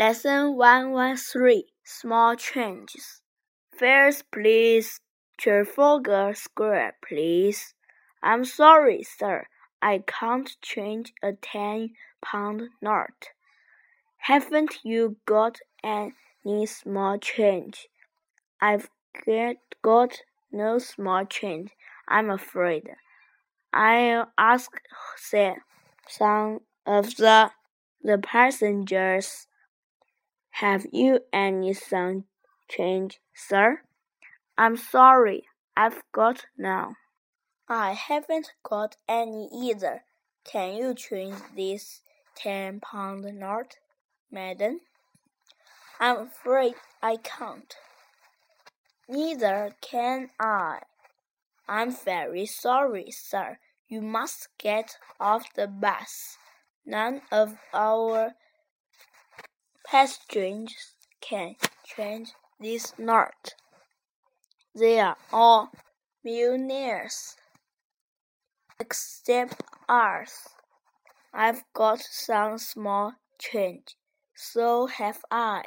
Lesson 113 Small Changes. First, please. Trafalgar Square, please. I'm sorry, sir. I can't change a ten pound note. Haven't you got any small change? I've got no small change, I'm afraid. I'll ask some of the, the passengers. Have you any some change, sir? I'm sorry, I've got none. I haven't got any either. Can you change this ten pound note, madam? I'm afraid I can't. Neither can I. I'm very sorry, sir. You must get off the bus. None of our passengers can change this note. They are all millionaires, except us. I've got some small change, so have I.